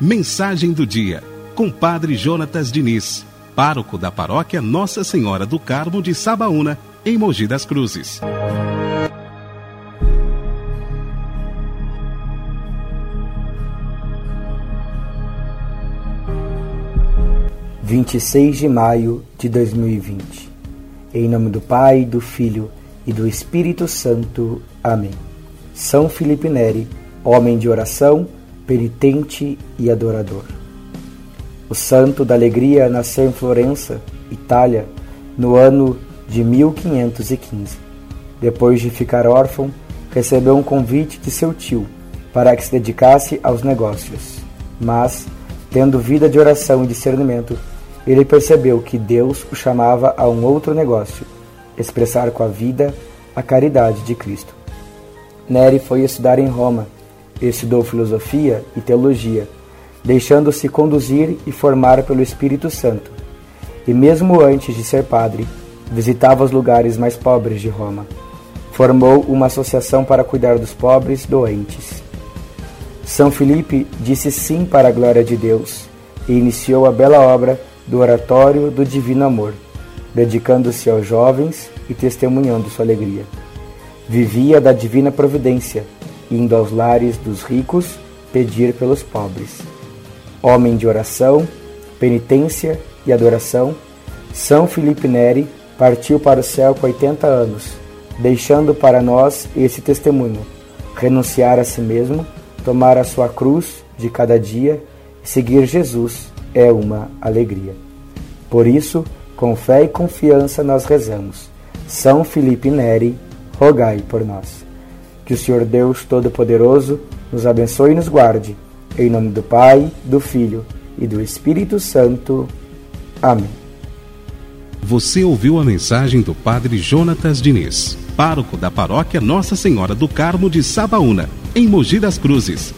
Mensagem do dia, com Padre Jonatas Diniz, pároco da paróquia Nossa Senhora do Carmo de Sabaúna, em Mogi das Cruzes. Vinte e seis de maio de dois mil e vinte. Em nome do Pai, do Filho e do Espírito Santo. Amém. São Felipe Neri, homem de oração, penitente e adorador. O santo da alegria nasceu em Florença, Itália, no ano de 1515. Depois de ficar órfão, recebeu um convite de seu tio para que se dedicasse aos negócios. Mas, tendo vida de oração e discernimento, ele percebeu que Deus o chamava a um outro negócio, expressar com a vida a caridade de Cristo. Neri foi estudar em Roma, estudou filosofia e teologia, deixando-se conduzir e formar pelo Espírito Santo. E mesmo antes de ser padre, visitava os lugares mais pobres de Roma. Formou uma associação para cuidar dos pobres doentes. São Felipe disse sim para a glória de Deus e iniciou a bela obra do Oratório do Divino Amor, dedicando-se aos jovens e testemunhando sua alegria. Vivia da divina providência, indo aos lares dos ricos pedir pelos pobres. Homem de oração, penitência e adoração, São Felipe Neri partiu para o céu com 80 anos, deixando para nós esse testemunho: renunciar a si mesmo, tomar a sua cruz de cada dia seguir Jesus é uma alegria. Por isso, com fé e confiança nós rezamos. São Felipe Neri, rogai por nós. Que o Senhor Deus Todo-Poderoso nos abençoe e nos guarde. Em nome do Pai, do Filho e do Espírito Santo. Amém. Você ouviu a mensagem do Padre Jonatas Diniz, pároco da paróquia Nossa Senhora do Carmo de Sabaúna, em Mogi das Cruzes.